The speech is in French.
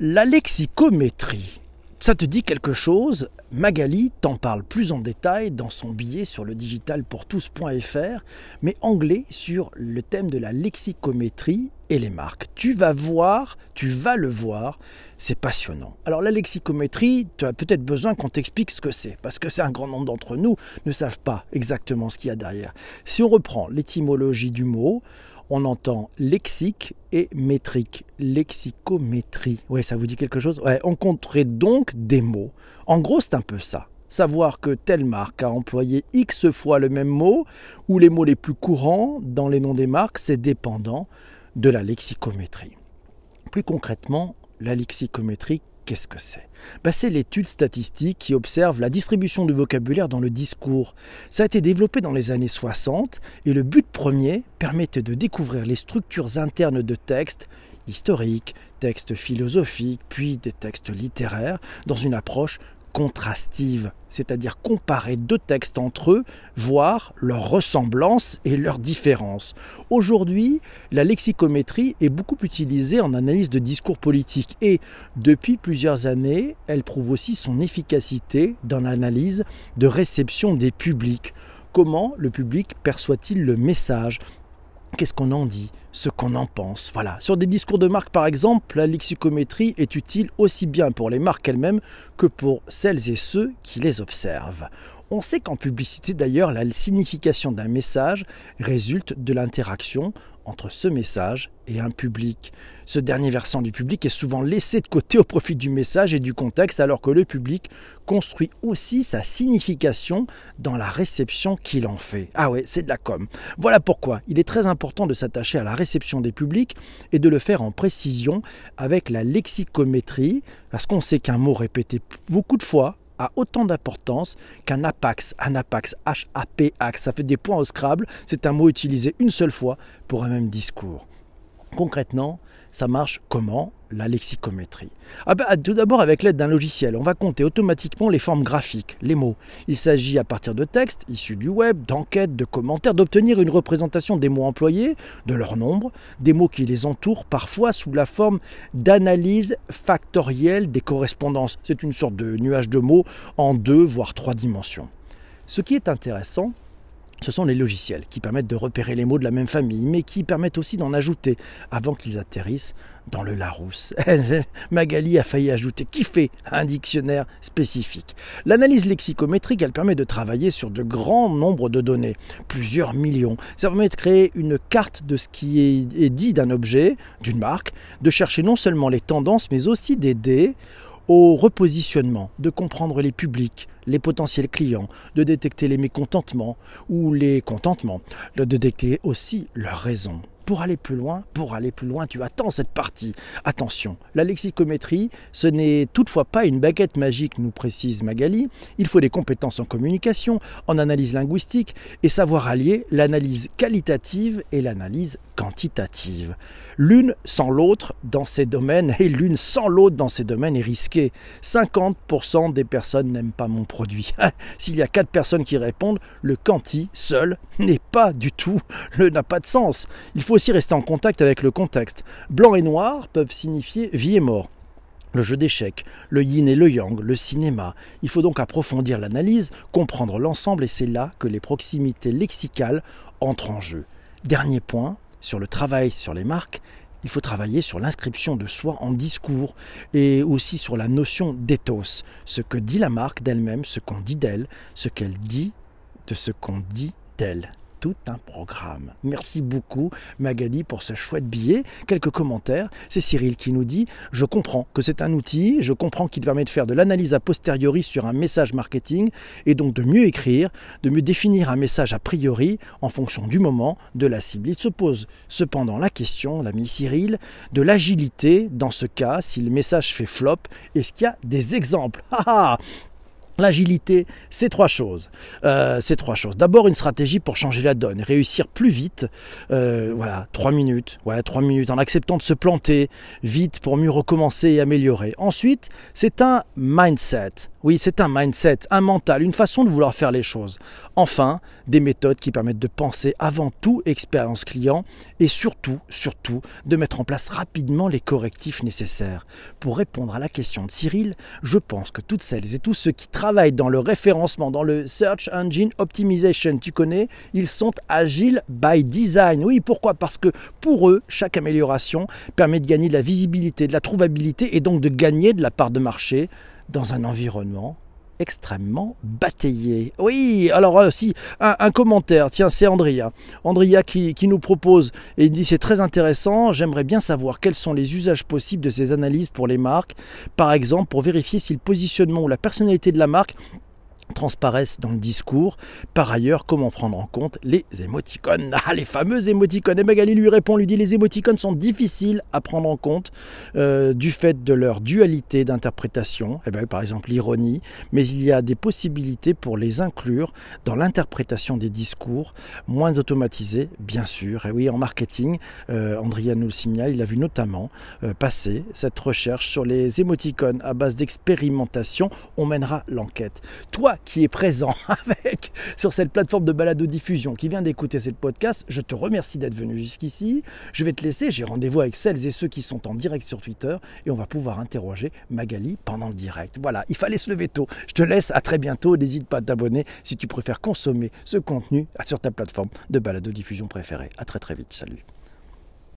La lexicométrie, ça te dit quelque chose? Magali t'en parle plus en détail dans son billet sur le digitalpourtous.fr, mais anglais sur le thème de la lexicométrie et les marques. Tu vas voir, tu vas le voir, c'est passionnant. Alors la lexicométrie, tu as peut-être besoin qu'on t'explique ce que c'est, parce que c'est un grand nombre d'entre nous ne savent pas exactement ce qu'il y a derrière. Si on reprend l'étymologie du mot, on entend lexique et métrique. Lexicométrie. Oui, ça vous dit quelque chose? Ouais, On compterait donc des mots. En gros, c'est un peu ça. Savoir que telle marque a employé X fois le même mot, ou les mots les plus courants dans les noms des marques, c'est dépendant de la lexicométrie. Plus concrètement, la lexicométrie, Qu'est-ce que c'est? Ben, C'est l'étude statistique qui observe la distribution du vocabulaire dans le discours. Ça a été développé dans les années 60 et le but premier permettait de découvrir les structures internes de textes historiques, textes philosophiques, puis des textes littéraires, dans une approche contrastive, c'est-à-dire comparer deux textes entre eux, voir leurs ressemblances et leurs différences. Aujourd'hui, la lexicométrie est beaucoup utilisée en analyse de discours politique et, depuis plusieurs années, elle prouve aussi son efficacité dans l'analyse de réception des publics. Comment le public perçoit-il le message? Qu'est-ce qu'on en dit? Ce qu'on en pense. Voilà. Sur des discours de marque, par exemple, la lexicométrie est utile aussi bien pour les marques elles-mêmes que pour celles et ceux qui les observent. On sait qu'en publicité d'ailleurs, la signification d'un message résulte de l'interaction entre ce message et un public. Ce dernier versant du public est souvent laissé de côté au profit du message et du contexte, alors que le public construit aussi sa signification dans la réception qu'il en fait. Ah ouais, c'est de la com. Voilà pourquoi il est très important de s'attacher à la réception des publics et de le faire en précision avec la lexicométrie, parce qu'on sait qu'un mot répété beaucoup de fois a autant d'importance qu'un apax. Un apax, H-A-P-A-X, ça fait des points au Scrabble. C'est un mot utilisé une seule fois pour un même discours. Concrètement, ça marche comment La lexicométrie? Ah bah, tout d'abord avec l'aide d'un logiciel, on va compter automatiquement les formes graphiques, les mots. Il s'agit à partir de textes issus du web, d'enquêtes, de commentaires, d'obtenir une représentation des mots employés, de leur nombre, des mots qui les entourent, parfois sous la forme d'analyse factorielle des correspondances. C'est une sorte de nuage de mots en deux voire trois dimensions. Ce qui est intéressant, ce sont les logiciels qui permettent de repérer les mots de la même famille, mais qui permettent aussi d'en ajouter avant qu'ils atterrissent dans le Larousse. Magali a failli ajouter fait un dictionnaire spécifique. L'analyse lexicométrique, elle permet de travailler sur de grands nombres de données, plusieurs millions. Ça permet de créer une carte de ce qui est dit d'un objet, d'une marque, de chercher non seulement les tendances, mais aussi d'aider au repositionnement, de comprendre les publics, les potentiels clients, de détecter les mécontentements ou les contentements, de détecter aussi leurs raisons. Pour aller plus loin, pour aller plus loin, tu attends cette partie. Attention, la lexicométrie, ce n'est toutefois pas une baguette magique, nous précise Magali. Il faut des compétences en communication, en analyse linguistique et savoir allier l'analyse qualitative et l'analyse quantitative. L'une sans l'autre dans ces domaines et l'une sans l'autre dans ces domaines est risquée. 50% des personnes n'aiment pas mon produit. S'il y a 4 personnes qui répondent, le quanti seul n'est pas du tout, n'a pas de sens. Il faut aussi rester en contact avec le contexte. Blanc et noir peuvent signifier vie et mort le jeu d'échecs, le yin et le yang, le cinéma. Il faut donc approfondir l'analyse, comprendre l'ensemble et c'est là que les proximités lexicales entrent en jeu. Dernier point, sur le travail sur les marques, il faut travailler sur l'inscription de soi en discours et aussi sur la notion d'éthos, ce que dit la marque d'elle-même, ce qu'on dit d'elle, ce qu'elle dit de ce qu'on dit d'elle un programme. Merci beaucoup Magali pour ce chouette billet. Quelques commentaires. C'est Cyril qui nous dit Je comprends que c'est un outil, je comprends qu'il permet de faire de l'analyse a posteriori sur un message marketing et donc de mieux écrire, de mieux définir un message a priori en fonction du moment, de la cible. Il se pose cependant la question, l'ami Cyril, de l'agilité dans ce cas si le message fait flop. Est-ce qu'il y a des exemples? L'agilité, c'est trois choses. Euh, c'est trois choses. D'abord, une stratégie pour changer la donne, réussir plus vite. Euh, voilà, trois minutes. Ouais, trois minutes en acceptant de se planter vite pour mieux recommencer et améliorer. Ensuite, c'est un mindset. Oui, c'est un mindset, un mental, une façon de vouloir faire les choses. Enfin, des méthodes qui permettent de penser avant tout expérience client et surtout, surtout, de mettre en place rapidement les correctifs nécessaires. Pour répondre à la question de Cyril, je pense que toutes celles et tous ceux qui dans le référencement, dans le Search Engine Optimization, tu connais, ils sont agiles by design. Oui, pourquoi? Parce que pour eux, chaque amélioration permet de gagner de la visibilité, de la trouvabilité et donc de gagner de la part de marché dans un environnement extrêmement bataillé. Oui, alors aussi un, commentaire, tiens, c'est Andrea. Andrea qui, qui, nous propose, et dit c'est très intéressant, j'aimerais bien savoir quels sont les usages possibles de ces analyses pour les marques, par exemple pour vérifier si le positionnement ou la personnalité de la marque transparaissent dans le discours. Par ailleurs, comment prendre en compte les émoticônes Ah, les fameux émoticônes Et Magali lui répond, lui dit les émoticônes sont difficiles à prendre en compte euh, du fait de leur dualité d'interprétation, eh ben, par exemple l'ironie, mais il y a des possibilités pour les inclure dans l'interprétation des discours, moins automatisés, bien sûr. Et oui, en marketing, euh, Andrea nous le signale, il a vu notamment euh, passer cette recherche sur les émoticônes à base d'expérimentation. On mènera l'enquête. Toi, qui est présent avec sur cette plateforme de balado-diffusion, qui vient d'écouter ce podcast, je te remercie d'être venu jusqu'ici. Je vais te laisser, j'ai rendez-vous avec celles et ceux qui sont en direct sur Twitter et on va pouvoir interroger Magali pendant le direct. Voilà, il fallait se lever tôt. Je te laisse, à très bientôt. N'hésite pas à t'abonner si tu préfères consommer ce contenu sur ta plateforme de balado-diffusion préférée. À très très vite, salut.